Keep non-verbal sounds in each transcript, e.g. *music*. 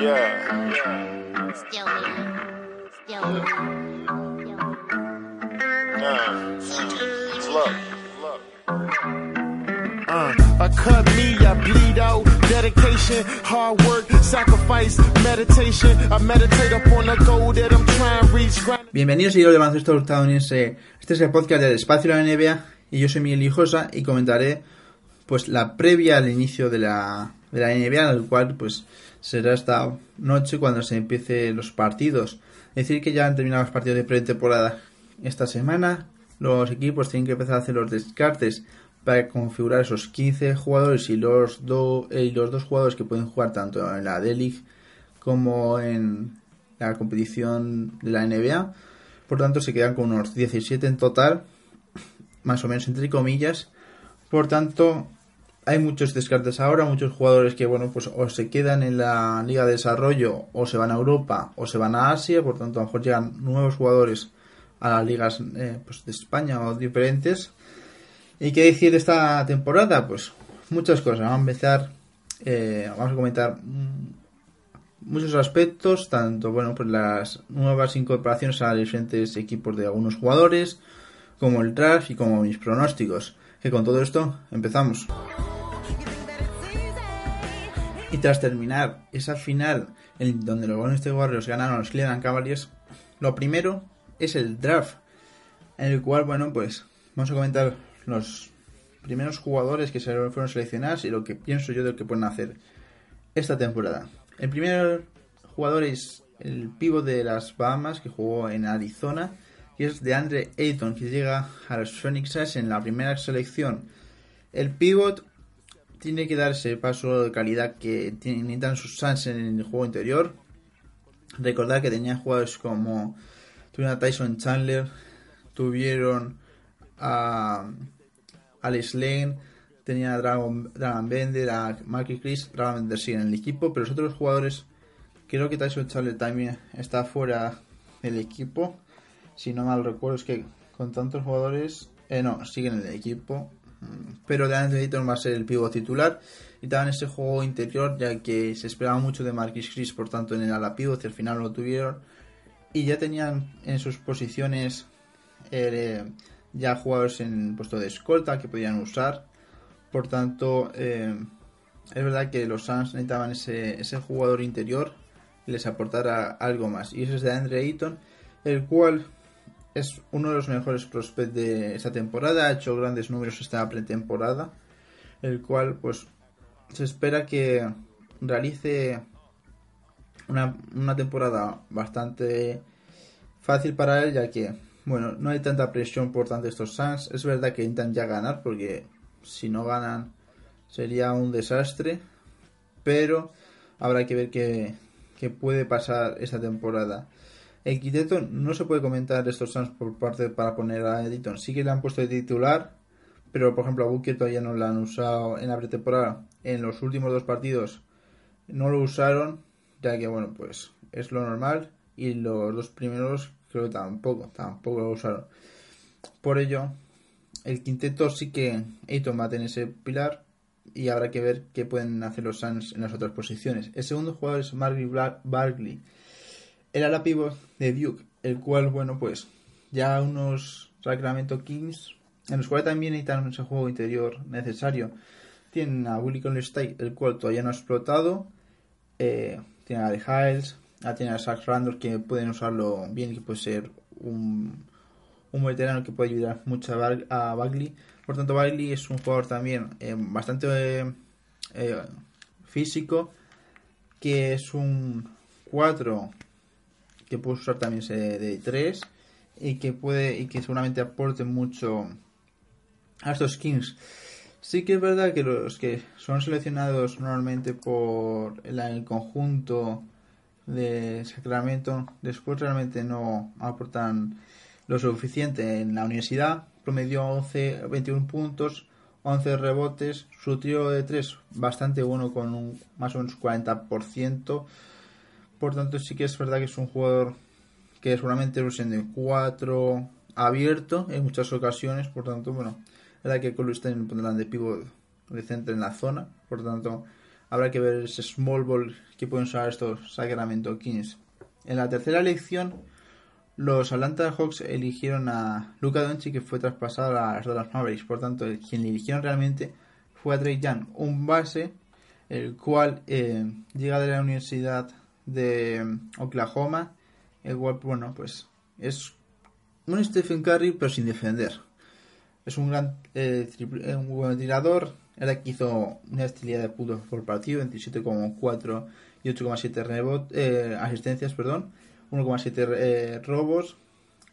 Yeah. Uh. Uh, Bienvenidos de baloncesto estadounidense. Este es el podcast del espacio de la NBA y yo soy Miguel Hijosa y comentaré pues la previa al inicio de la, de la NBA, el cual pues será esta noche cuando se empiece los partidos. Es decir que ya han terminado los partidos de pretemporada esta semana. Los equipos tienen que empezar a hacer los descartes para configurar esos 15 jugadores y los, eh, y los dos jugadores que pueden jugar tanto en la D-League como en la competición de la NBA. Por tanto, se quedan con unos 17 en total, más o menos entre comillas. Por tanto, hay muchos descartes ahora, muchos jugadores que, bueno, pues o se quedan en la Liga de Desarrollo, o se van a Europa, o se van a Asia. Por tanto, a lo mejor llegan nuevos jugadores a las ligas eh, pues de España o diferentes. ¿Y qué decir de esta temporada? Pues muchas cosas. Vamos a empezar, eh, vamos a comentar mm, muchos aspectos, tanto bueno pues las nuevas incorporaciones a diferentes equipos de algunos jugadores, como el draft y como mis pronósticos. Que con todo esto empezamos. Y tras terminar esa final en donde los Golden State Warriors ganaron los Cleveland Cavaliers, lo primero es el draft, en el cual, bueno, pues vamos a comentar los primeros jugadores que se fueron seleccionados y lo que pienso yo de lo que pueden hacer esta temporada. El primer jugador es el pívot de las Bahamas que jugó en Arizona y es de Andre Ayton que llega a los Phoenix en la primera selección. El pívot tiene que dar ese paso de calidad que necesitan sus Suns en el juego interior. Recordar que tenían jugadores como tuvieron a Tyson Chandler, tuvieron a Alex Lane, tenía a Dragon, Dragon Bender, a Marky Chris, Dragon Bender sigue en el equipo, pero los otros jugadores, creo que Tyson Chandler también está fuera del equipo. Si no mal recuerdo, es que con tantos jugadores, eh, no, siguen en el equipo. Pero de Ayton va a ser el pívot titular y también ese juego interior, ya que se esperaba mucho de Marquis Chris, por tanto en el ala pívot y al final lo tuvieron. Y ya tenían en sus posiciones eh, ya jugadores en puesto de escolta que podían usar. Por tanto, eh, es verdad que los Suns necesitaban ese, ese jugador interior que les aportara algo más. Y ese es de Andre Ayton, el cual es uno de los mejores prospects de esta temporada. Ha hecho grandes números esta pretemporada. El cual, pues, se espera que realice una, una temporada bastante fácil para él, ya que, bueno, no hay tanta presión por tanto estos Suns. Es verdad que intentan ya ganar, porque si no ganan sería un desastre. Pero habrá que ver qué, qué puede pasar esta temporada. El quinteto no se puede comentar estos Suns por parte para poner a Editon. Sí que le han puesto de titular, pero por ejemplo a Booker todavía no lo han usado en la pretemporada. En los últimos dos partidos no lo usaron, ya que bueno, pues es lo normal. Y los dos primeros creo que tampoco, tampoco lo usaron. Por ello, el quinteto sí que Ayton va a tener ese pilar y habrá que ver qué pueden hacer los Suns en las otras posiciones. El segundo jugador es Marvin Bagley, el ala pivot de Duke, el cual, bueno, pues ya unos Sacramento Kings, en los cuales también necesitan ese juego interior necesario. Tienen a Willie Conley el cual todavía no ha explotado. Eh, tienen a The Hiles, ah, tienen a Zach Randolph que pueden usarlo bien que puede ser un, veterano que puede ayudar mucho a, Bag- a Bagley. Por tanto, Bagley es un jugador también eh, bastante eh, físico, que es un 4 que puede usar también de 3 y que puede y que seguramente aporte mucho a estos Kings. Sí que es verdad que los que son seleccionados normalmente por el, el conjunto de Sacramento después realmente no aportan lo suficiente en la universidad. Promedió 11, 21 puntos, 11 rebotes, su tiro de 3 bastante bueno con un más o menos 40%. Por tanto, sí que es verdad que es un jugador que seguramente usen de 4 abierto en muchas ocasiones. Por tanto, bueno, verdad que Colstein pondrán de pivot de centro en la zona. Por tanto, habrá que ver ese small ball que pueden usar estos Sacramento Kings. En la tercera elección, los Atlanta Hawks eligieron a Luka Doncic que fue traspasado a las Dallas Mavericks. Por tanto, quien le eligieron realmente fue a Trey Young, un base el cual eh, llega de la Universidad de mm, Oklahoma, el cual, bueno, pues es un Stephen Curry pero sin defender. Es un gran eh, triple, un buen tirador, era que hizo una estilidad de puntos por partido, 27,4 y 8,7 rebot, eh, asistencias, perdón, 1,7 eh, robos,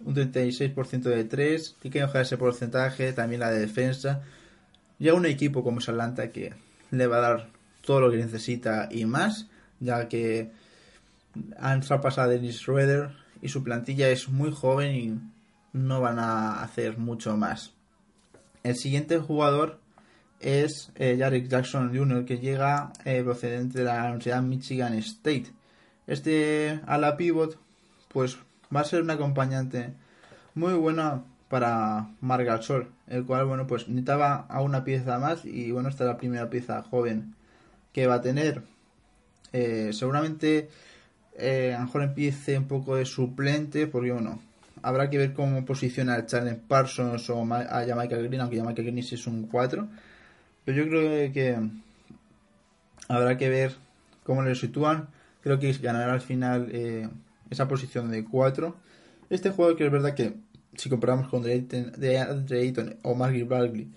un 36% de 3, tiene que mejorar ese porcentaje, también la de defensa. Y a un equipo como Salanta que le va a dar todo lo que necesita y más, ya que han traspasado a Dennis Schroeder y su plantilla es muy joven y no van a hacer mucho más. El siguiente jugador es eh, Jarek Jackson Jr., que llega eh, procedente de la Universidad Michigan State. Este a la pivot, pues va a ser un acompañante muy buena para Margasol, el cual, bueno, pues necesitaba a una pieza más y, bueno, esta es la primera pieza joven que va a tener. Eh, seguramente a lo mejor empiece un poco de suplente, porque, bueno, habrá que ver cómo posiciona a Charles Parsons o a Jamaica Green, aunque Jamaica Green es un 4 pero yo creo que habrá que ver cómo le sitúan. Creo que ganará al final eh, esa posición de 4. Este juego que es verdad que si comparamos con Drayton o Margie Bagley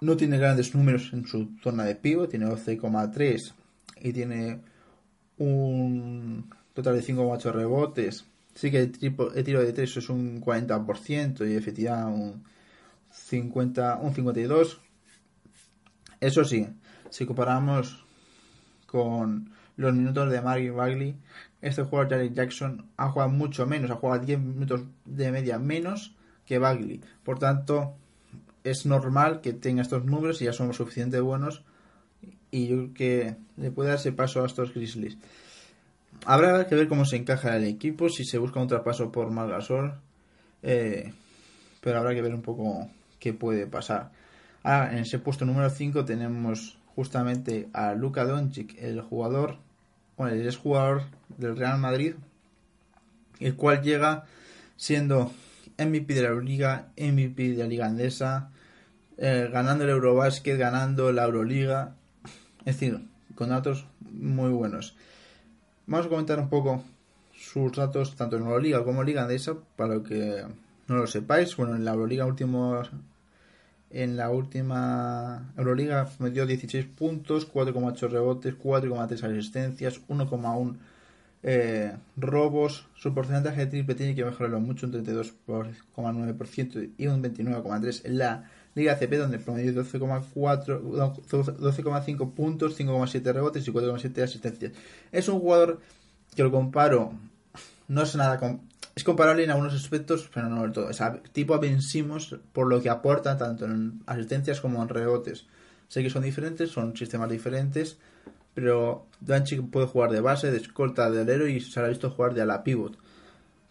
no tiene grandes números en su zona de pivo, tiene 12,3 y tiene un total de 5,8 rebotes. Sí que el, el, tiro de 3 es un 40% y efectivamente un 50, un 52. Eso sí, si comparamos con los minutos de Margie Bagley, este jugador Jared Jackson ha jugado mucho menos, ha jugado 10 minutos de media menos que Bagley. Por tanto, es normal que tenga estos números y ya somos suficientemente buenos y yo creo que le puede darse paso a estos Grizzlies. Habrá que ver cómo se encaja el equipo, si se busca un traspaso por Margasol, eh, pero habrá que ver un poco qué puede pasar. Ah, en ese puesto número 5 tenemos justamente a Luka Doncic, el jugador, bueno, el jugador del Real Madrid, el cual llega siendo MVP de la Liga, MVP de la Liga Andesa, eh, ganando el Eurobasket, ganando la Euroliga, es decir, con datos muy buenos. Vamos a comentar un poco sus datos tanto en Euroliga como Liga Andesa, para que no lo sepáis. Bueno, en la Euroliga últimos en la última Euroliga metió 16 puntos, 4,8 rebotes, 4,3 asistencias, 1,1 eh, robos. Su porcentaje de triple tiene que mejorarlo mucho, un 32,9% y un 29,3% en la Liga CP, donde promedió 12,5 puntos, 5,7 rebotes y 4,7 asistencias. Es un jugador que lo comparo, no es nada con, es comparable en algunos aspectos, pero no del todo. Es tipo a Ben por lo que aporta tanto en asistencias como en rebotes. Sé que son diferentes, son sistemas diferentes, pero Doncic puede jugar de base, de escolta, de alero y se ha visto jugar de ala pivot.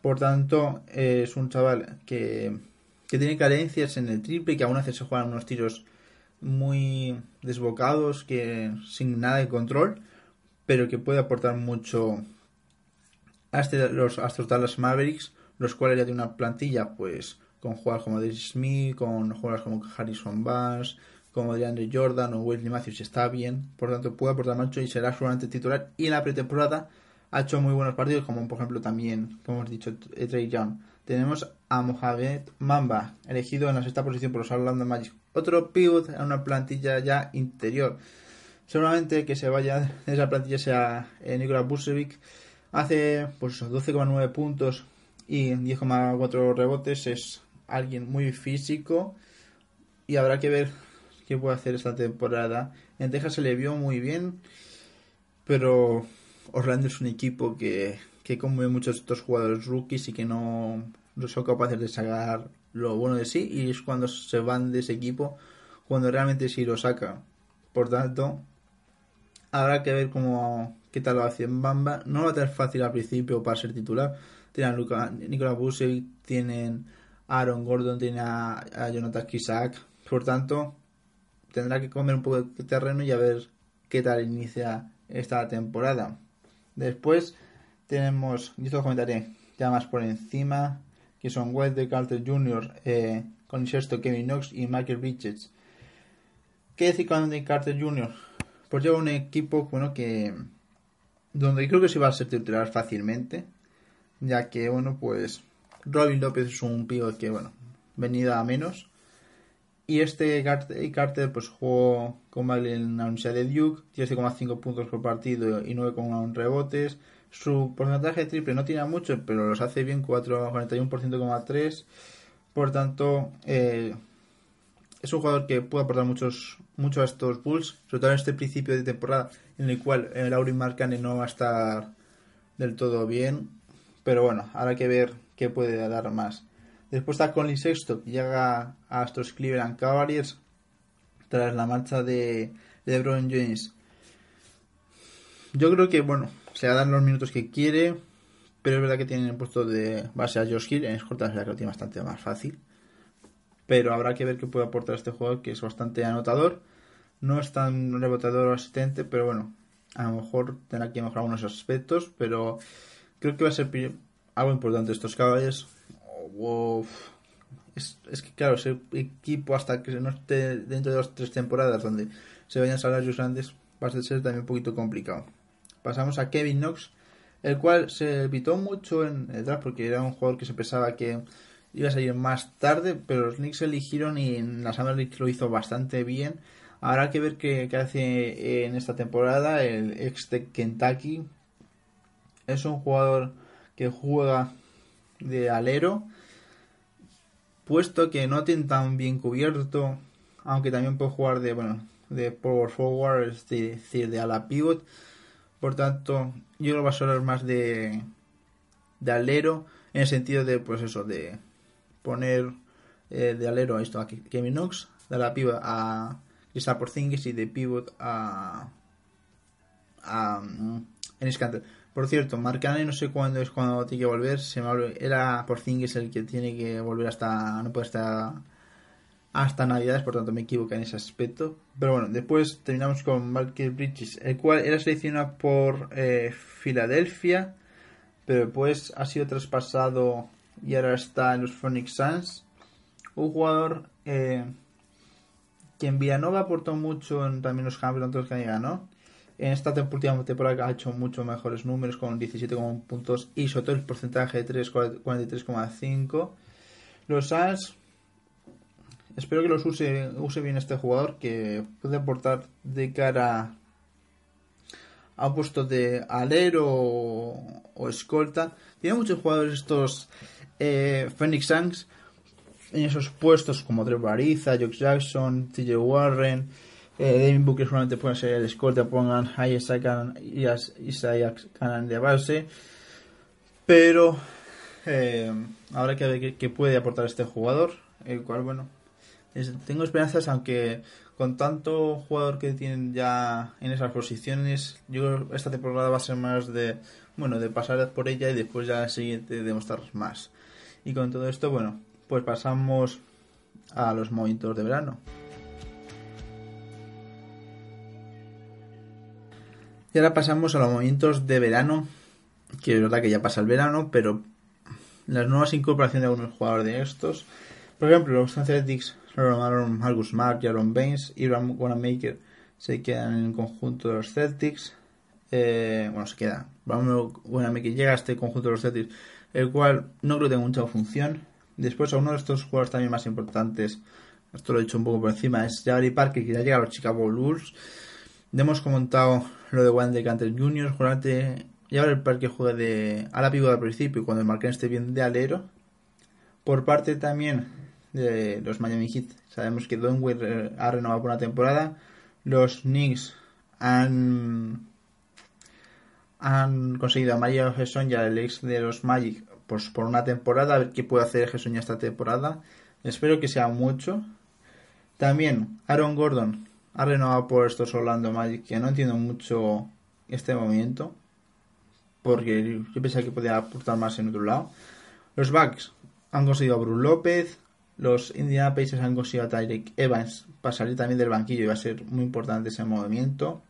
Por tanto, es un chaval que, que tiene carencias en el triple que aún hace se juegan unos tiros muy desbocados, que sin nada de control, pero que puede aportar mucho hasta los Astros Dallas Mavericks, los cuales ya tienen una plantilla pues con jugadores como Dave Smith, con jugadores como Harrison Barnes, como DeAndre Jordan o Wesley Matthews está bien, por tanto puede aportar mucho y será seguramente titular. Y en la pretemporada ha hecho muy buenos partidos, como por ejemplo también, como hemos dicho, Trey Young. Tenemos a Mohamed Mamba, elegido en la sexta posición por los Orlando Magic. Otro pivot en una plantilla ya interior. Seguramente que se vaya de *laughs* esa plantilla sea eh, Nikola Busevic Hace pues 12,9 puntos y 10,4 rebotes. Es alguien muy físico y habrá que ver qué puede hacer esta temporada. En Texas se le vio muy bien, pero Orlando es un equipo que, que come muchos de estos jugadores rookies y que no, no son capaces de sacar lo bueno de sí y es cuando se van de ese equipo cuando realmente sí lo saca. Por tanto, habrá que ver cómo qué tal lo hace Bamba. No va a ser fácil al principio para ser titular. Tienen a Luka, Nicolas Busevic, tienen a Aaron Gordon, tienen a, a Jonathan Kisak. Por tanto, tendrá que comer un poco de terreno y a ver qué tal inicia esta temporada. Después tenemos, y esto lo comentaré ya más por encima, que son de Carter Jr., eh, con sexto Kevin Knox y Michael Bridges. ¿Qué decir con Carter Jr.? Pues lleva un equipo bueno que donde creo que se va a ser titular fácilmente, ya que bueno pues Robin López es un pío que bueno venida a menos y este Carter, pues jugó como en la Universidad de Duke, 7,5 puntos por partido y 9,1 rebotes. Su porcentaje de triple no tiene mucho, pero los hace bien, 4, 41,3%. Por tanto, eh, es un jugador que puede aportar muchos, mucho a estos Bulls, sobre todo en este principio de temporada en el cual el Laurie Marcane no va a estar del todo bien. Pero bueno, habrá que ver qué puede dar más. Después está Conley Sexto, que llega a estos Cleveland Cavaliers tras la marcha de LeBron James. Yo creo que, bueno, se a dar los minutos que quiere, pero es verdad que tienen puesto de base a Josh Hill. En escolta es que lo tiene bastante más fácil. Pero habrá que ver qué puede aportar este jugador, que es bastante anotador. No es tan rebotador o asistente, pero bueno, a lo mejor tendrá que mejorar algunos aspectos. Pero creo que va a ser algo importante estos caballos. Es, es, que claro, ese equipo hasta que no esté dentro de las tres temporadas donde se vayan salarios grandes va a ser también un poquito complicado. Pasamos a Kevin Knox, el cual se evitó mucho en el porque era un jugador que se pensaba que iba a salir más tarde, pero los Knicks eligieron y en la Summer League lo hizo bastante bien. Habrá que ver qué, hace en esta temporada el ex de Kentucky. Es un jugador que juega de alero, puesto que no tiene tan bien cubierto, aunque también puede jugar de bueno de power forward, es decir, de ala pivot. Por tanto, yo lo voy a hablar más de, de alero, en el sentido de, pues eso, de poner eh, de alero a esto a Kevin Knox, de la pivot a Crystal Porzingis y de pivot a, a Ennis Canter. Por cierto, Marcane no sé cuándo es cuando tiene que volver. Se me era Porzingis el que tiene que volver hasta no puede estar hasta Navidades, por tanto me equivoco en ese aspecto. Pero bueno, después terminamos con Michael Bridges, el cual era seleccionado por eh, Filadelfia, pero después ha sido traspasado y ahora está en los Phoenix Suns. Un jugador eh, que en Villanova aportó mucho en también los campeonatos que ganó. En esta última temporada ha hecho mucho mejores números con 17 puntos y sobre todo el porcentaje de 3, 43,5. Los Suns espero que los use, use bien este jugador que puede aportar de cara a un puesto de alero o, escolta. Tiene muchos jugadores estos eh, Phoenix Suns en esos puestos como Trevor Ariza, Jock Jackson, TJ Warren, eh, David Booker solamente pueden ser el escolta, pongan a Isaiah Canan de base. Pero eh, habrá que ver qué puede aportar este jugador, el cual, bueno, tengo esperanzas, aunque con tanto jugador que tienen ya en esas posiciones, yo esta temporada va a ser más de, bueno, de pasar por ella y después ya la siguiente demostrar más. Y con todo esto, bueno, pues pasamos a los movimientos de verano. Y ahora pasamos a los movimientos de verano, que es verdad que ya pasa el verano, pero las nuevas incorporaciones de algunos jugadores de estos. Por ejemplo, los Celtics Aaron Marcus Smart y Aaron Baines y Wanamaker se quedan en el conjunto de los Celtics. Eh, bueno, se queda. Wanamaker llega a este conjunto de los Celtics, el cual no creo que tenga mucha función. Después, a uno de estos jugadores también más importantes, esto lo he dicho un poco por encima, es Jabari Parker, que ya llega a los Chicago Bulls. Ya hemos comentado lo de Wayne Canter Jr. Juramente, Jabari Parker juega de a la pivot al principio, cuando el Marqués esté bien de alero. Por parte también de los Miami Heat. Sabemos que Donwell eh, ha renovado por una temporada. Los Knicks han han conseguido a Mario Gesson y al ex de los Magic pues por una temporada, a ver qué puede hacer Gesson ya esta temporada. Espero que sea mucho. También Aaron Gordon ha renovado por estos Orlando Magic, que no entiendo mucho este movimiento, porque yo pensaba que podía aportar más en otro lado. Los Bucks han conseguido a Bruce López, los Indiana Pacers han conseguido a Tyreek Evans para salir también del banquillo y va a ser muy importante ese movimiento.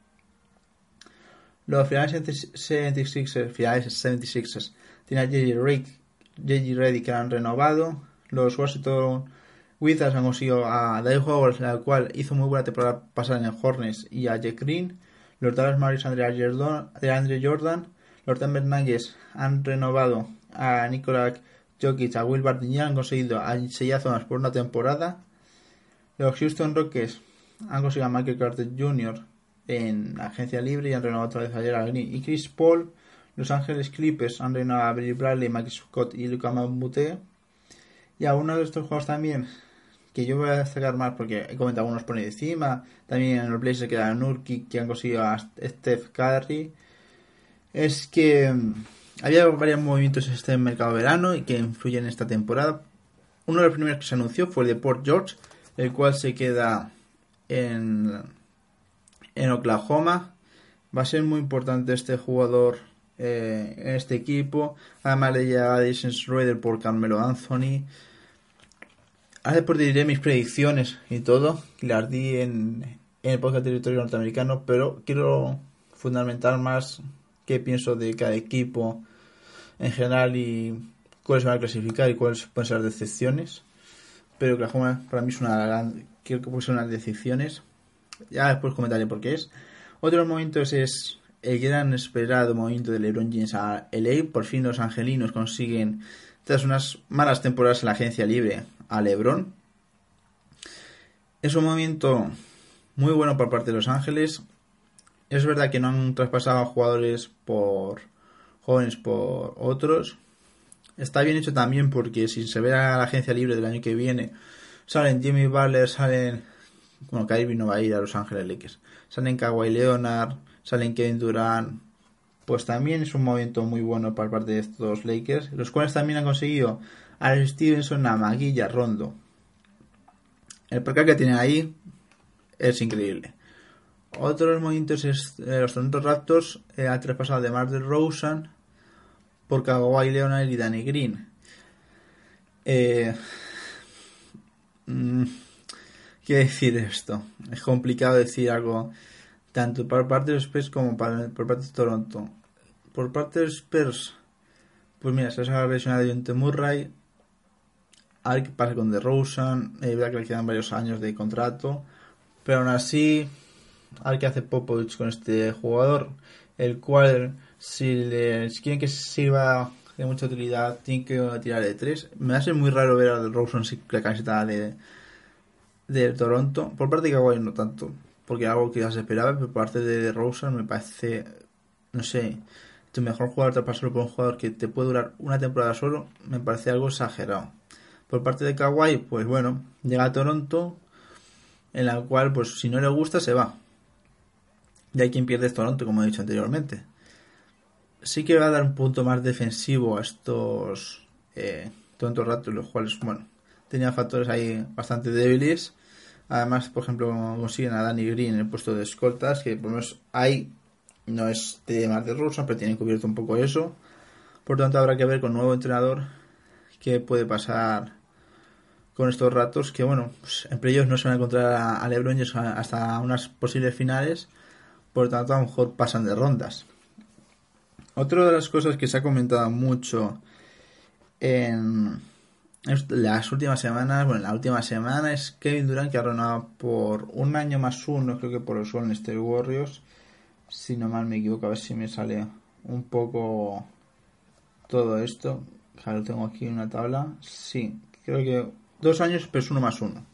Los finales 76ers, finales 76ers tienen a J.J. Reddy que han renovado. Los Washington Wizards han conseguido a Dave Howard, la cual hizo muy buena temporada pasada en el Hornets, y a Jack Green. Los Dallas Mavericks de Andre Jordan. Los Denver Nuggets han renovado a Nikola Jokic, a Will y han conseguido a Isaiah por una temporada. Los Houston Rockets han conseguido a Michael Carter Jr. en agencia libre y han renovado otra vez ayer a Green y Chris Paul. Los Ángeles Clippers han renovado a Billy Bradley, Mike Scott y Luka Mambute. Y a uno de estos juegos también, que yo voy a destacar más porque he comentado algunos por encima. También en el Blazers queda Nurkic, que han conseguido a Steph Curry. Es que había varios movimientos en este mercado verano y que influyen en esta temporada. Uno de los primeros que se anunció fue el de Port George, el cual se queda en, en Oklahoma. Va a ser muy importante este jugador eh, en este equipo. Además de ya Jason Schroeder por Carmelo Anthony. Ahora por diré mis predicciones y todo, las di en, en el podcast territorio norteamericano, pero quiero fundamentar más qué pienso de cada equipo en general y cuáles van a clasificar y cuáles pueden ser las decepciones. Pero Oklahoma para mí es una gran, creo que puede ser unas decepciones. Ya después comentaré por qué es. Otro de los momentos es el gran esperado movimiento de LeBron James a LA. Por fin los angelinos consiguen, tras unas malas temporadas en la agencia libre, a LeBron. Es un movimiento muy bueno por parte de Los Ángeles. Es verdad que no han traspasado a jugadores por jóvenes por otros. Está bien hecho también porque si se ve a la agencia libre del año que viene, salen Jimmy Butler, salen. Bueno, Kyrie no va a ir a Los Ángeles Lakers. Salen Kawhi Leonard, salen Kevin Durant. Pues también es un movimiento muy bueno por parte de estos Lakers, los cuales también han conseguido a Stevenson, a Maguilla, Rondo. El percal que tienen ahí es increíble. Otro de los movimientos es eh, los Toronto Raptors eh, al traspasado de Mar Rosen por Kawhi Leonard y Danny Green. ¿Qué decir esto? Es complicado decir algo tanto por parte de los Spurs como por parte de Toronto. Por parte de los Spurs, pues mira, se ha lesionado Jonte Murray. A ver qué pasa con DeRozan. Es verdad que le quedan varios años de contrato. Pero aún así, a ver qué hace Popovich con este jugador, el cual si, le, quieren que sirva de mucha utilidad, tiene que tirar de tres. Me hace muy raro ver a Rosen sin la camiseta de, de Toronto. Por parte de Kawhi no tanto, porque algo que ya se esperaba, pero por parte de Rosen me parece, no sé, tu mejor jugador te pasarlo por un jugador que te puede durar una temporada solo, me parece algo exagerado. Por parte de Kawhi, pues bueno, llega a Toronto, en la cual, pues si no le gusta, se va. Y hay quien pierde Toronto, como he dicho anteriormente. Sí que va a dar un punto más defensivo a estos eh, Toronto los cuales, bueno, tenían factores ahí bastante débiles. Además, por ejemplo, consiguen a Danny Green en el puesto de escoltas, que por lo menos ahí no es de más de Russo, pero tienen cubierto un poco eso. Por tanto, habrá que ver con nuevo entrenador qué puede pasar con estos ratos, que bueno, pues, entre ellos no se van a encontrar a LeBron hasta unas posibles finales por tanto a lo mejor pasan de rondas. Otra de las cosas que se ha comentado mucho en las últimas semanas, bueno, en la última semana es Kevin Durant que ha renovado por un año más uno, creo que por los Golden State Warriors, si no mal me equivoco, a ver si me sale un poco todo esto, lo tengo aquí en una tabla, sí, creo que dos años, pero es uno más uno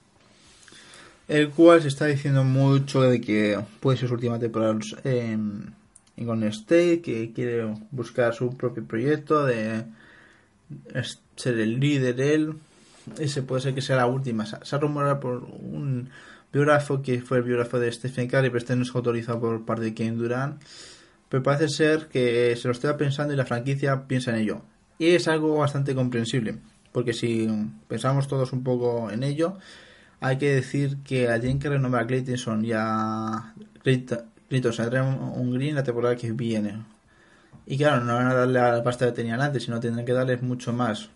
el cual se está diciendo mucho de que puede ser su última temporada en, en State, que quiere buscar su propio proyecto, de ser el líder él. ese puede ser que sea la última. Se se ha rumorado por un biógrafo que fue el biógrafo de Stephen Curry, pero este no es autorizado por parte de Kevin Durant. Pero parece ser que se lo está pensando y la franquicia piensa en ello. Y es algo bastante comprensible, porque si pensamos todos un poco en ello, hay que decir que a tienen que renovar a Clayton y a Clayton, trae un, green la temporada que viene. Y claro, no van a darle a la pasta que tenían antes, sino tendrán que darles mucho más.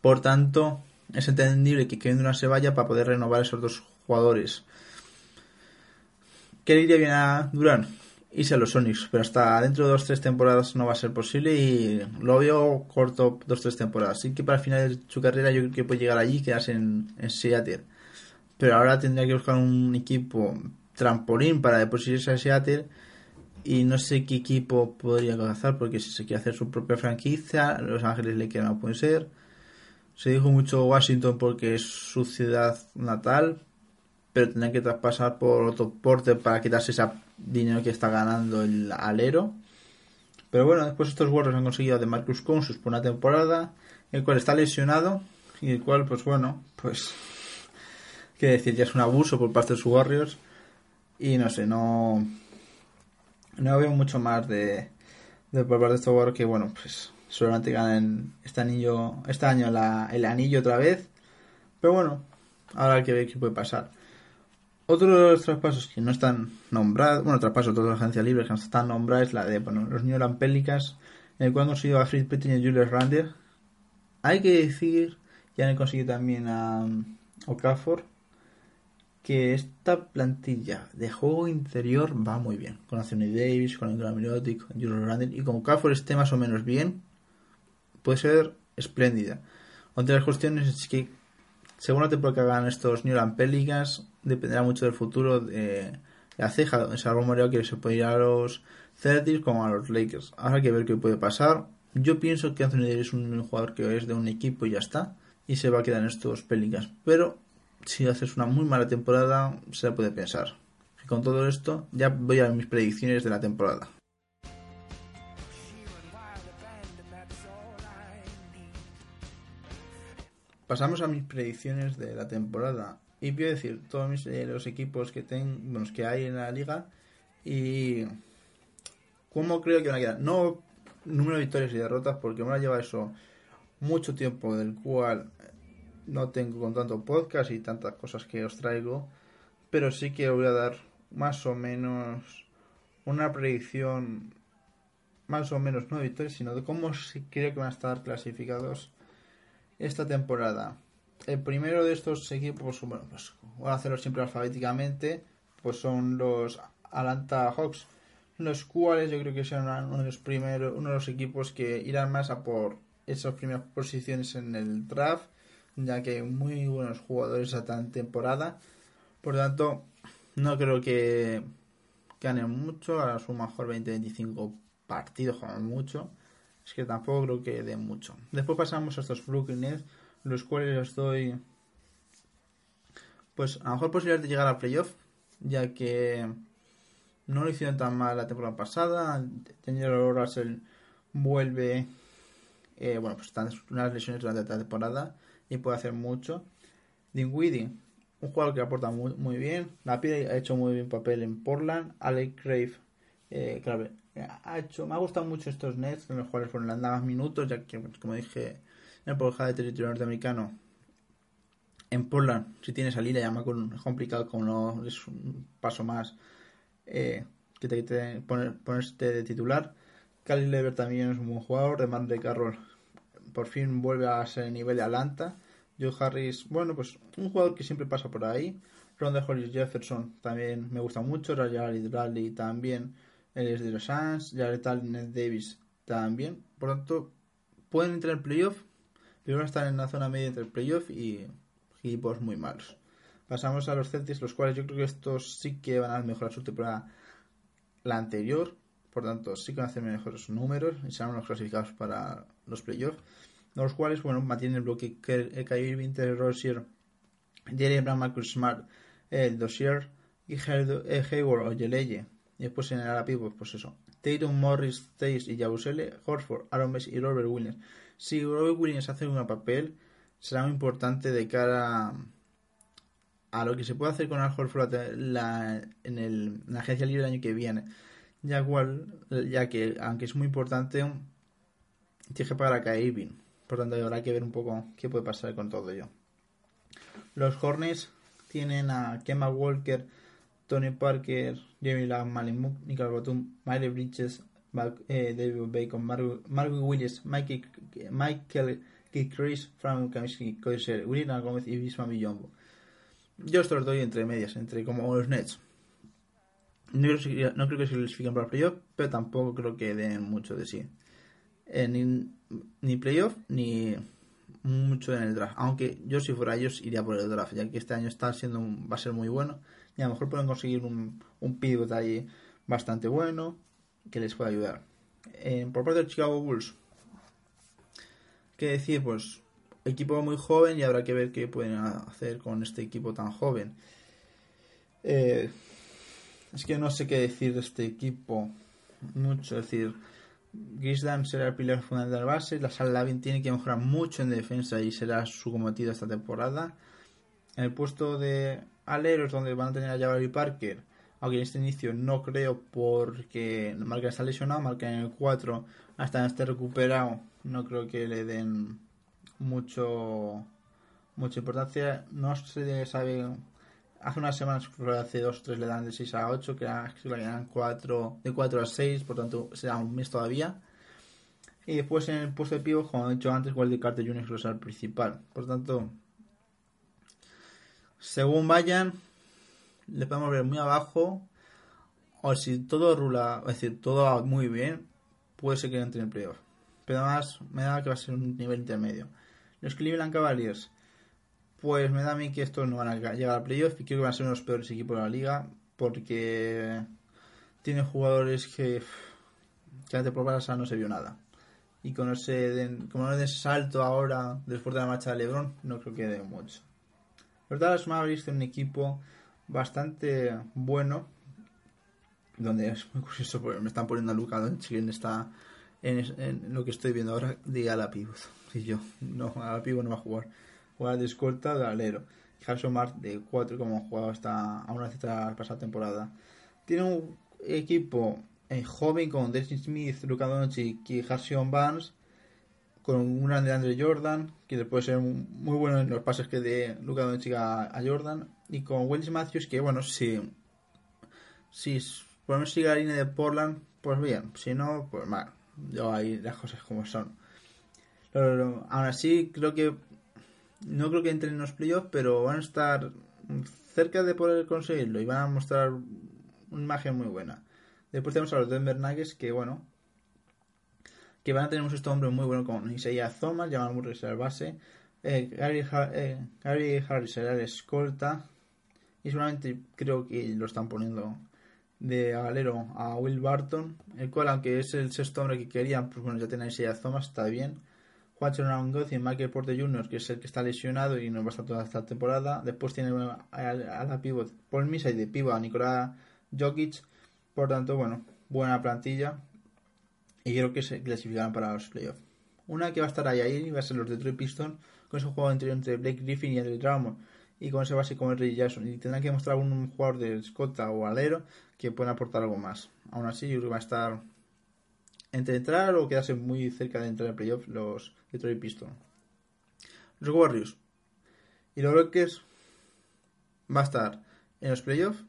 Por tanto, es entendible que Kevin Durant se vaya para poder renovar esos dos jugadores. ¿Qué le iría bien a Durant? Irse a los Sonics, pero hasta dentro de dos tres temporadas no va a ser posible y lo veo corto dos tres temporadas. Así que para el final de su carrera yo creo que puede llegar allí y quedarse en, en Seattle. Pero ahora tendría que buscar un equipo trampolín para después irse a Seattle y no sé qué equipo podría alcanzar porque si se quiere hacer su propia franquicia, Los Ángeles le queda no puede ser. Se dijo mucho Washington porque es su ciudad natal, pero tendrá que traspasar por otro porte para quitarse ese dinero que está ganando el alero. Pero bueno, después estos Warriors han conseguido de Marcus Cousins por una temporada, el cual está lesionado y el cual, pues bueno, pues *laughs* qué decir, ya es un abuso por parte de sus Warriors y no sé, no no veo mucho más de, de por parte de estos Warriors que bueno, pues solamente ganan este anillo este año la, el anillo otra vez. Pero bueno, ahora hay que ver qué puede pasar. Otro de los traspasos que no están nombrados, bueno, traspasos de otras agencias libres que no están nombradas es la de bueno, los New Orleans Pelicans, en el cual han conseguido a Fritz Pettin y a Julius Randle. Hay que decir que han conseguido también a um, Okafor que esta plantilla de juego interior va muy bien. Con Anthony Davis, con Andrew Mirotic, con Julius Randle y como Okafor esté más o menos bien, puede ser espléndida. Otra de las cuestiones es que según la temporada que hagan estos New Orleans Pelicans, dependerá mucho del futuro de la ceja, se ha rumoreado que se puede ir a los Celtics como a los Lakers. Ahora hay que ver qué puede pasar. Yo pienso que Anthony Davis es un jugador que es de un equipo y ya está, y se va a quedar en estos Pelicans. Pero si haces una muy mala temporada, se la puede pensar. Y con todo esto, ya voy a mis predicciones de la temporada. Pasamos a mis predicciones de la temporada. Y a decir todos mis, eh, los equipos que, ten, bueno, que hay en la liga y cómo creo que van a quedar. No número de victorias y derrotas, porque me va a llevar eso mucho tiempo, del cual no tengo con tanto podcast y tantas cosas que os traigo. Pero sí que voy a dar más o menos una predicción, más o menos no de victorias, sino de cómo creo que van a estar clasificados esta temporada. El primero de estos equipos, bueno, pues voy a hacerlo siempre alfabéticamente, pues son los Atlanta Hawks, los cuales yo creo que serán uno de los primeros, uno de los equipos que irán más a por esas primeras posiciones en el draft, ya que hay muy buenos jugadores a tan temporada. Por lo tanto, no creo que ganen mucho, a su mejor 20-25 partidos, juegan mucho. Es que tampoco creo que den mucho. Después pasamos a estos Brooklyn Nets, los cuales les doy pues a lo mejor posibilidad de llegar a playoff, ya que no lo hicieron tan mal la temporada pasada. Daniel Russell vuelve, eh, bueno, pues están unas lesiones durante la temporada y puede hacer mucho. Dinwiddie, un jugador que aporta muy, muy bien. La Pide ha hecho muy bien papel en Portland. Alec Crave, eh, claro, ha hecho, me ha gustado mucho estos Nets en los cuales fueron las más minutos, ya que, como dije, en porja de territorio norteamericano, en Portland, si tienes a Lila, ya más complicado, como no es un paso más eh, que te, te poner, ponerte de titular. Cali Lever también es un buen jugador. De Mandre Carroll por fin vuelve a ser el nivel de Atlanta. Joe Harris, bueno, pues un jugador que siempre pasa por ahí. Ronda Hollis Jefferson también me gusta mucho. Rayali Bradley también. Él es de los Suns. Jared Allen, Davis también. Por lo tanto, pueden entrar en playoff. A estar en la zona media entre playoff y equipos muy malos. Pasamos a los Celtics, los cuales yo creo que estos sí que van a mejorar su temporada la anterior. Por tanto, sí que van a hacer mejores números y serán los clasificados para los playoffs. Los cuales, bueno, mantienen el bloque Kyrie Irving, Terry Rozier, Jerry Brown, Marcus Smart, el Dossier y Hayward o Yeleye. Y después en el ala pues eso. Tatum, Morris, Tays y Yabusele, Horford, Aaron Messi y Robert Williams. Si Robert Williams hace un papel, será muy importante de cara a, lo que se puede hacer con Al Horford la, en, el, la agencia libre el año que viene. Ya, cual, ya que, aunque es muy importante, tiene que pagar a Irving. Por tanto, habrá que ver un poco qué puede pasar con todo ello. Los Hornets tienen a Kemba Walker, Tony Parker, Jamie Lamb, Malin Mook, Nicholas Batum, Miley Bridges, eh, David Bacon, Marvin Williams, Michael, Michael Chris, Frank Kaminsky, Cody William Gómez y Bisma Villombo. Yo esto los entre medias, entre como los Nets. No creo, no creo que se clasifiquen para playoff, pero tampoco creo que den mucho de sí. Eh, ni, playoff ni mucho en el draft. Aunque yo si fuera ellos iría por el draft, ya que este año está siendo va a ser muy bueno y a lo mejor pueden conseguir un, un pivot ahí bastante bueno que les pueda ayudar. Eh, por parte de Chicago Bulls, ¿qué decir? Pues equipo muy joven y habrá que ver qué pueden hacer con este equipo tan joven. Eh, es que no sé qué decir de este equipo mucho. Es decir, Gisdam será el pilar fundamental base. La Sal Lavin tiene que mejorar mucho en defensa y será su cometido esta temporada. En el puesto de aleros, donde van a tener a Jabari Parker, aunque en este inicio no creo porque Marca está lesionado, Marca en el 4 hasta esté recuperado, no creo que le den mucho mucha importancia. No se sabe. Hace unas semanas, hace dos o tres le dan de 6 a 8, que, le dan 4, de 4 a 6, por tanto será un mes todavía. Y después en el puesto de pivo, como he dicho antes, Waldy Carter Jr. es el principal. Por tanto, según vayan, le podemos ver muy abajo. O si todo rula, es decir, todo va muy bien, puede ser que entre en playoff. Pero además, me da que va a ser un nivel intermedio. Los Cleveland Cavaliers, pues me da a mí que estos no van a llegar a playoff y creo que van a ser uno de los peores equipos de la liga porque tienen jugadores que, que antes por Barça no se vio nada. Y con ese, como no den salto ahora después de la marcha de LeBron, no creo que den mucho. Los Dallas Mavericks tienen un equipo bastante bueno, donde es muy curioso porque me están poniendo a Luca Doncic en esta en, lo que estoy viendo ahora de ala pivot. Y yo, no, ala no va a jugar. Juega de escolta de alero. Harrison Mart de 4 como jugado hasta a una cita pasada temporada. Tiene un equipo eh, joven con Destin Smith, Luka Doncic y Harrison Barnes con un grande Andre Jordan, que puede ser muy bueno en los pases que de Luka Doncic a, Jordan, y con Willis Matthews, que bueno, si, si podemos seguir la línea de Portland, pues bien, si no, pues mal. Yo ahí las cosas como son. Pero, aún así, creo que no creo que entren en los playoffs, pero van a estar cerca de poder conseguirlo y van a mostrar una imagen muy buena. Después tenemos a los Denver Nuggets que, bueno, que van a tener un sexto hombre muy bueno con Isaiah Thomas, Jamal Murray será el base, eh, Gary, eh, Gary Harris será el escolta y seguramente creo que lo están poniendo de galero a Will Barton, el cual aunque es el sexto hombre que querían, pues bueno, ya tiene Isaiah Thomas, está bien. Juancho Narangoz y Michael Porter Jr., que es el que está lesionado y no va a estar toda esta temporada. Después tiene a, la pivot Paul Misa y de pivot a Nikola Jokic. Por tanto, bueno, buena plantilla y creo que se clasificarán para los playoffs. Una que va a estar ahí, ahí va a ser los Detroit Pistons, con ese juego entre, entre Blake Griffin y Andre Drummond, y con ese base como Ray Jackson. Y tendrán que mostrar un jugador de escota o alero que pueda aportar algo más. Aún así, yo va a estar entre entrar o quedarse muy cerca de entrar en playoffs los Detroit Pistons. Los Warriors y los Rockets va a estar en los playoffs,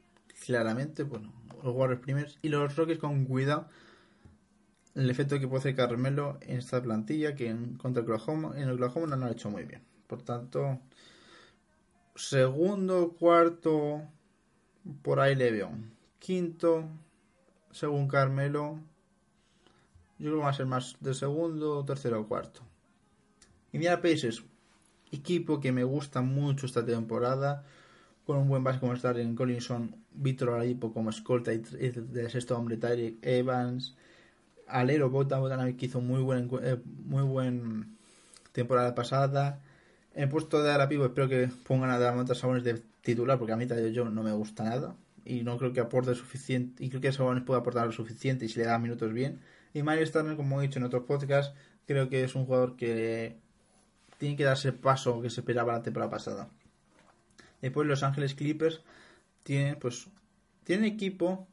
claramente, bueno, los Warriors primeros y los Rockets con cuidado el efecto que puede hacer Carmelo en esta plantilla que en contra Oklahoma, en Oklahoma no lo ha hecho muy bien. Por tanto, segundo, cuarto, por ahí le veo. Quinto, según Carmelo, yo creo que va a ser más de segundo, tercero o cuarto. Indiana Pacers, equipo que me gusta mucho esta temporada, con un buen base como estar en Collinson, Víctor Oladipo como escolta y de sexto hombre, Tyreek Evans, alero Botan que hizo muy buen eh, muy buen temporada pasada. El puesto de Arapivo espero que pongan a Damonta Sabones de titular porque a mí yo no me gusta nada y no creo que aporte suficiente y creo que Sabones puede aportar lo suficiente y si le da minutos bien. Y Mario Starner, como he dicho en otros podcasts, creo que es un jugador que tienen que darse el paso que se esperaba la temporada pasada. Después Los Ángeles Clippers tienen pues tienen equipo,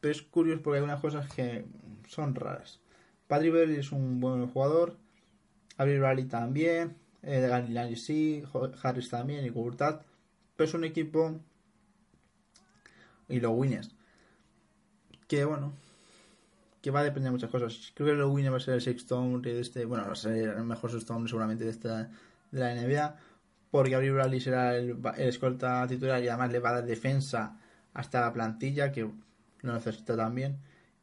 pero es curioso porque hay unas cosas que son raras. Patrick Beverly es un buen jugador, Avery Rally también, eh, Galilani sí, Harris también y Gurtat, pero es un equipo y los Winners que bueno que va a depender de muchas cosas. Creo que los Winners va a ser el sexto de este, bueno, va a ser el mejor sexto seguramente de esta de la NBA, porque Avery Bradley será el, el escolta titular y además le va a dar defensa hasta la plantilla que lo necesita también.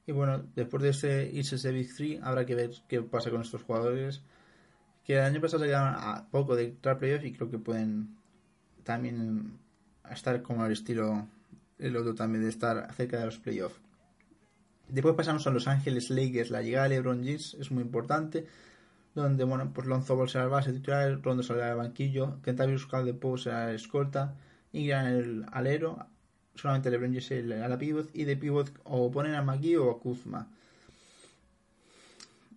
Y bueno, después de ese irse ese Big 3, habrá que ver qué pasa con estos jugadores. Que el año pasado se quedaron a poco de entrar playoff y creo que pueden también estar como el estilo el otro también de estar cerca de los playoffs. Después pasamos a Los Ángeles Lakers. La llegada de LeBron James es muy importante. Donde, bueno, pues Lonzo Ball será el base titular, Rondo saldrá del banquillo, Kentavious Caldepo será el escolta, Ingram el alero, solamente LeBron James el, a la pivot, y de pivot o ponen a McGee o a Kuzma.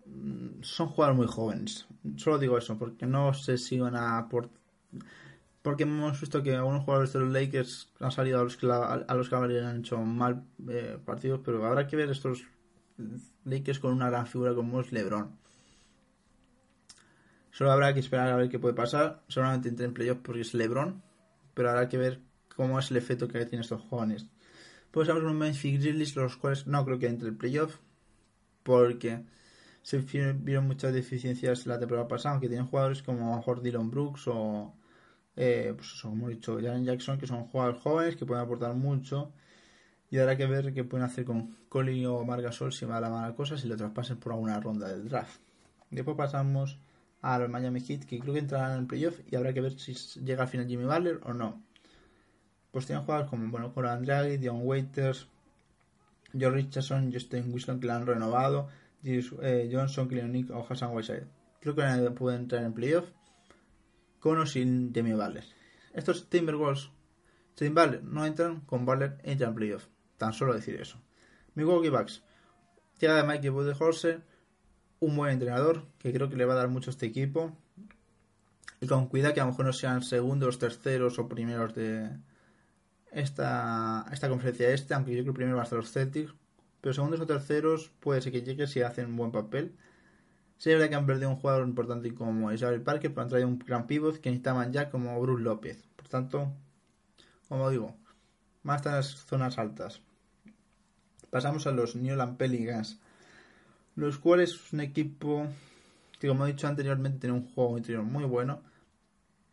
Mm, Son jugadores muy jóvenes. Solo digo eso, porque no sé si van a aportar porque hemos visto que algunos jugadores de los Lakers han salido a los que, a los que han hecho mal eh, partidos, pero habrá que ver estos Lakers con una gran figura como es LeBron. Solo habrá que esperar a ver qué puede pasar. Seguramente entre en playoff porque es LeBron, pero habrá que ver cómo es el efecto que tienen estos jóvenes. Pues hablar con Memphis Grizzlies, los cuales no creo que entre el playoff, porque se vieron muchas deficiencias la temporada pasada, aunque tienen jugadores como a mejor Dylan Brooks o eh, pues como he dicho, Jalen Jackson, que son jugadores jóvenes que pueden aportar mucho. Y habrá que ver qué pueden hacer con Colin o Margasol si va a la mala cosa, si lo traspasen por alguna ronda del draft. Después pasamos a los Miami Heat, que creo que entrarán en playoff y habrá que ver si llega al final Jimmy Butler o no. Pues tienen jugadores como, bueno, Coran Draghi, Dion Waiters, George Richardson, Justin Wilson, que lo han renovado, Johnson, Nick o Hassan Whiteside. Creo que pueden entrar en playoff con o sin Jimmy Butler. Estos Timberwolves sin Butler no entran, con Butler entran en playoff. Tan solo decir eso. Milwaukee Bucks. Llega de Mikey Budenholzer, un buen entrenador que creo que le va a dar mucho a este equipo. Y con cuidado que a lo mejor no sean segundos, terceros o primeros de esta, esta conferencia este, aunque yo creo que primero van a ser los Celtics. Pero segundos o terceros puede ser que llegue si hacen un buen papel. Sí, es que han perdido un jugador importante como Isabel Parker, pero han traído un gran pivot que necesitaban ya como Bruce López. Por tanto, como digo, más en las zonas altas. Pasamos a los New Orleans Pelicans, los cuales es un equipo que, como he dicho anteriormente, tiene un juego interior muy bueno,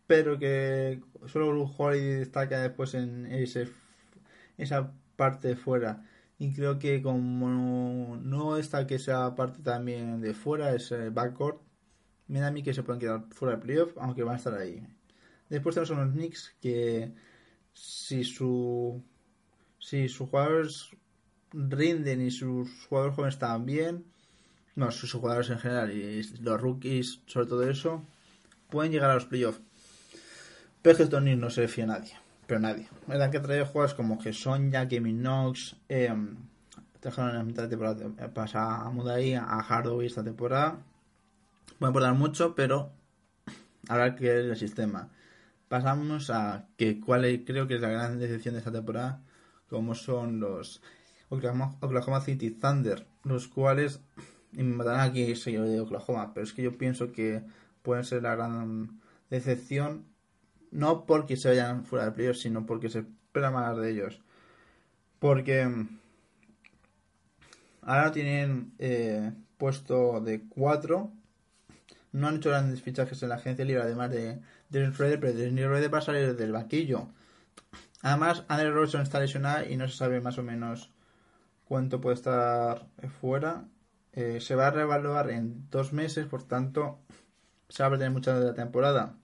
pero que solo Bruce Holiday destaca después en ese, esa parte de fuera y creo que como no está que sea parte también de fuera, es backcourt, me da a mí que se pueden quedar fuera del playoff, aunque van a estar ahí. Después tenemos a los Knicks que si su si sus jugadores rinden y sus jugadores jóvenes bien, no, sus jugadores en general y los rookies, sobre todo eso, pueden llegar a los playoffs. Pero que Tony no se fía a nadie pero nadie. verdad que trae jugadores como que Sonja, Gaming Knox, eh, trajeron en mitad de temporada, pasa a Mudai, a Hardaway esta temporada. Pueden aportar mucho, pero habrá que ver el sistema. Pasamos a que cuál creo que es la gran decepción de esta temporada, como son los Oklahoma, City Thunder, los cuales, y me matarán aquí si yo de Oklahoma, pero es que yo pienso que pueden ser la gran decepción no porque se vayan fuera de playoffs, sino porque se espera más de ellos. Porque mm, ahora tienen eh, puesto de 4. No han hecho grandes fichajes en la agencia libre, además de Dennis Reder, pero Dennis Reder va a salir del banquillo. Además, Andre Robertson está lesionado y no se sabe más o menos cuánto puede estar fuera. Eh, se va a reevaluar en dos meses, por tanto, se va a perder mucha de la temporada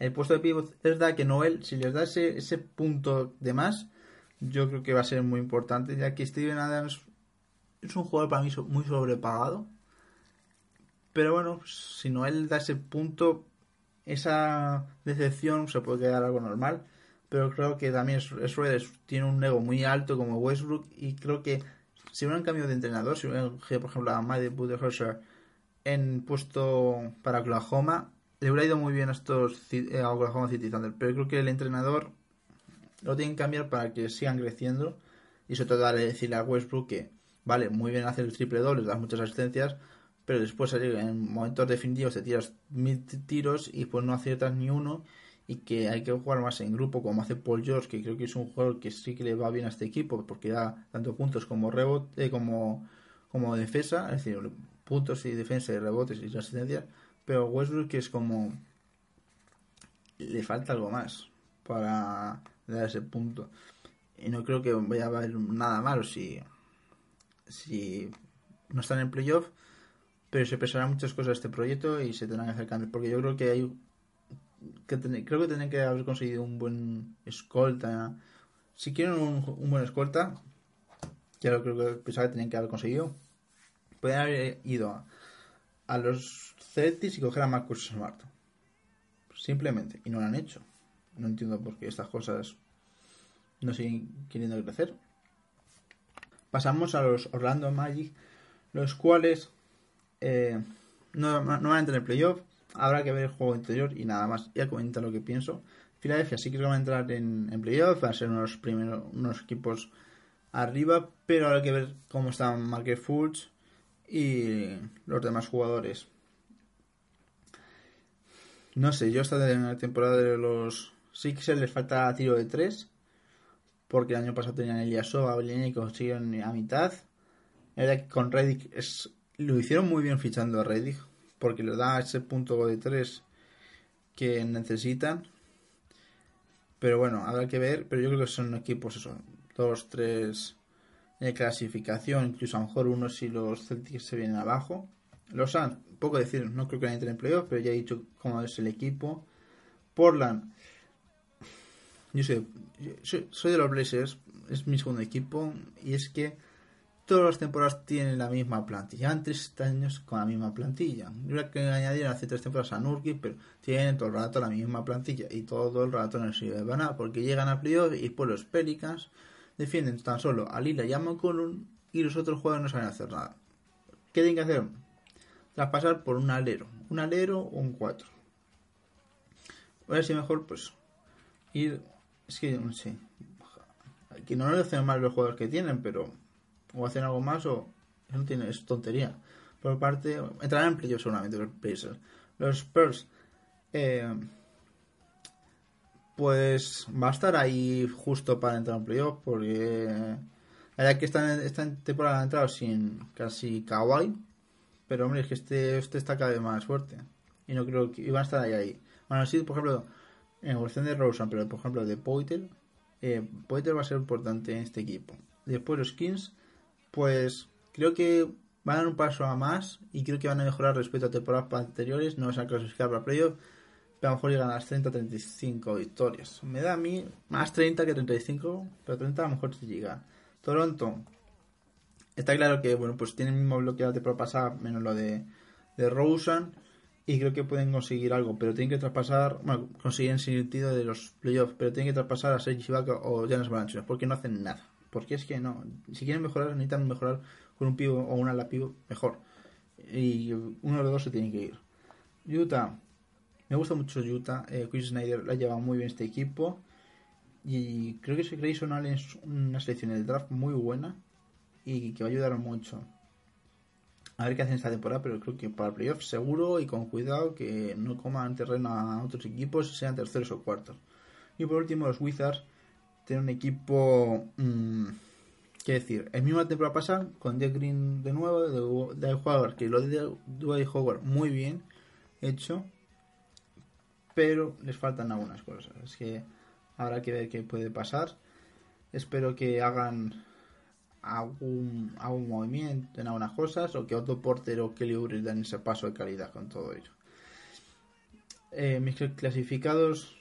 el puesto de pivot es verdad que Noel, si les da ese, punto de más, yo creo que va a ser muy importante, ya que Steven Adams es un jugador para mí muy sobrepagado. Pero bueno, si Noel da ese punto, esa decepción se puede quedar algo normal. Pero creo que también Schroeder tiene un ego muy alto como Westbrook y creo que si hubiera un cambio de entrenador, si hubiera por ejemplo a Mike Budenholzer en puesto para Oklahoma, le hubiera ido muy bien a estos eh, a Oklahoma City Thunder, pero creo que el entrenador lo tienen que cambiar para que sigan creciendo y sobre todo darle decirle a Westbrook que vale, muy bien hacer el triple doble, das muchas asistencias, pero después en momentos definitivos te tiras mil tiros y pues no aciertas ni uno y que hay que jugar más en grupo como hace Paul George, que creo que es un jugador que sí que le va bien a este equipo porque da tanto puntos como rebote, como, como defensa, es decir, puntos y defensa y rebotes y asistencias, pero Westbrook es como le falta algo más para dar ese punto. Y no creo que vaya a haber nada malo si si no están en playoff pero se pesarán muchas cosas este proyecto y se tendrán que hacer cambios porque yo creo que hay que creo que tienen que haber conseguido un buen escolta. Si quieren un, un buen escolta ya lo creo que pensaba que tenían que haber conseguido. Pueden haber ido a, a los Celtics y coger a Marcus Smart. Simplemente. Y no lo han hecho. No entiendo por qué estas cosas no siguen queriendo crecer. Pasamos a los Orlando Magic los cuales eh, no, van a entrar en playoff. Habrá que ver el juego interior y nada más. Ya comentar lo que pienso. Philadelphia sí que van a entrar en, en playoff. Van a ser unos primeros unos equipos arriba. Pero habrá que ver cómo están Market Fultz y los demás jugadores no sé, yo esta la temporada de los Sixers les falta tiro de 3. Porque el año pasado tenían Eliasova, Belén y consiguieron a mitad. Que con Reddick es, lo hicieron muy bien fichando a Reddick. Porque les da ese punto de 3 que necesitan. Pero bueno, habrá que ver. Pero yo creo que son equipos, eso, dos, tres de clasificación. Incluso a lo mejor uno si los Celtics se vienen abajo. Los Suns, poco decir, no creo que entren en playoff, pero ya he dicho cómo es el equipo. Portland, yo soy, de los Blazers, es mi segundo equipo, y es que todas las temporadas tienen la misma plantilla. Llevan tres años con la misma plantilla. Yo creo que añadieron hace tres temporadas a Nurkic, pero tienen todo el rato la misma plantilla y todo el rato no sirve de nada, porque llegan a playoff y por los Pelicans defienden tan solo a Lila y a McCollum y los otros jugadores no saben hacer nada. ¿Qué tienen que hacer? traspasar por un alero, un alero o un 4. A ver si mejor, pues, ir. Es que no sé. Que no le hacen mal los jugadores que tienen, pero. O hacen algo más o. No tiene, es tontería. Por parte. Entrarán en playoff seguramente los Pacers. Los Spurs. Eh, pues va a estar ahí justo para entrar en playoff porque. La verdad que esta, esta temporada han entrado sin casi Kawhi pero hombre, es que este, este está cada vez más fuerte. Y no creo que iban a estar ahí. ahí. Bueno, sí, por ejemplo, en evolución de Rosen, pero por ejemplo de Poiter, eh, va a ser importante en este equipo. Después los Kings, pues creo que van a dar un paso a más y creo que van a mejorar respecto a temporadas anteriores. No se han clasificado para playoff, pero a lo mejor llegan las 30-35 victorias. Me da a mí más 30 que 35, pero 30 a lo mejor se llega. Toronto, Está claro que, bueno, pues tienen el mismo bloque de la temporada pasada, menos lo de, de Rosen, y creo que pueden conseguir algo, pero tienen que traspasar, bueno, consiguen sin sentido de los playoffs, pero tienen que traspasar a Sergi Ibaka o Janis Valanciunas, porque no hacen nada. Porque es que no, si quieren mejorar, necesitan mejorar con un pivo o una ala pivo mejor. Y uno de los dos se tiene que ir. Utah, me gusta mucho Utah, eh, Chris Snyder la ha llevado muy bien este equipo. Y creo que Grayson Allen es una selección de draft muy buena y que va a ayudar mucho. A ver qué hacen esta temporada, pero creo que para el playoff seguro y con cuidado que no coman terreno a otros equipos, sean terceros o cuartos. Y por último, los Wizards tienen un equipo. Mmm, ¿Qué decir? El mismo temporada pasada, con Jeff Green de nuevo, de, de jugador que lo de Dwight Howard muy bien hecho, pero les faltan algunas cosas. Es que habrá que ver qué puede pasar. Espero que hagan algún, algún movimiento en algunas cosas o que otro portero Kelly Oubre dan ese paso de calidad con todo ello. Eh, mis clasificados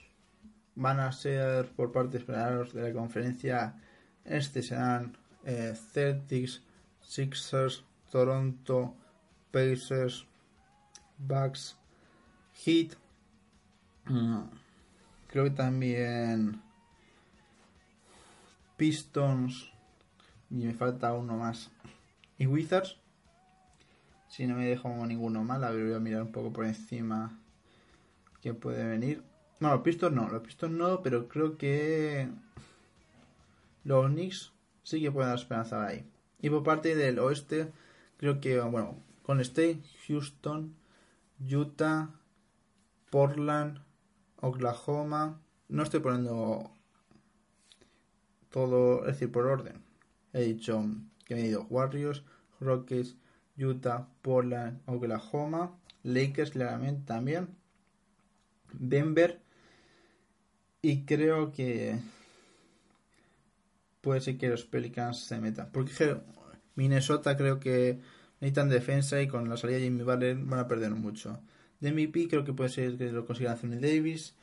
van a ser por parte de la conferencia este serán eh, Celtics, Sixers, Toronto, Pacers, Bucks, Heat. Mm, creo que también Pistons y me falta uno más. Y Wizards, si no me dejo ninguno mal, a ver, voy a mirar un poco por encima que puede venir. No, los Pistons no, los Pistons no, pero creo que los Knicks sí que pueden dar esperanza ahí. Y por parte del oeste, creo que, bueno, con State, Houston, Utah, Portland, Oklahoma. No estoy poniendo todo, es decir, por orden. He dicho que me he ido Warriors, Rockets, Utah, Portland, Oklahoma, Lakers claramente también, Denver y creo que puede ser que los Pelicans se metan. Porque Minnesota creo que necesitan defensa y con la salida de Jimmy Butler van a perder mucho. De MVP creo que puede ser que lo consiga Anthony Davis.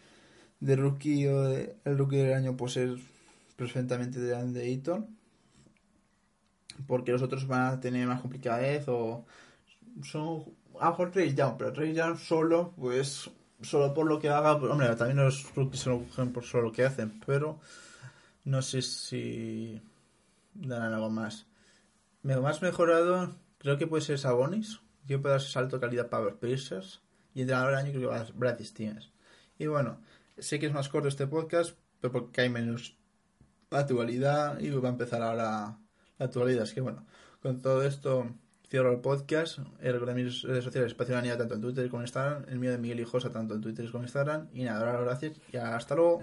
De rookie o de, el rookie del año puede ser perfectamente de Andy. Porque los otros van a tener más complicadez o son a lo mejor pero Trey Young solo, pues solo por lo que haga, pues, hombre, también los rookies se lo cogen por solo lo que hacen, pero no sé si darán algo más. Más mejorado creo que puede ser Sabonis, que puede dar salto de calidad para los Pacers, y entrenador del año creo que va a Brad Stevens. Y bueno, sé que es más corto este podcast, pero porque hay menos actualidad y va a empezar ahora la actualidad. Es que bueno, con todo esto cierro el podcast. De mis redes sociales, Espacio Niña, tanto en Twitter como en Instagram. El mío de Miguel Hijosa, tanto en Twitter como en Instagram. Y nada, ahora gracias y hasta luego.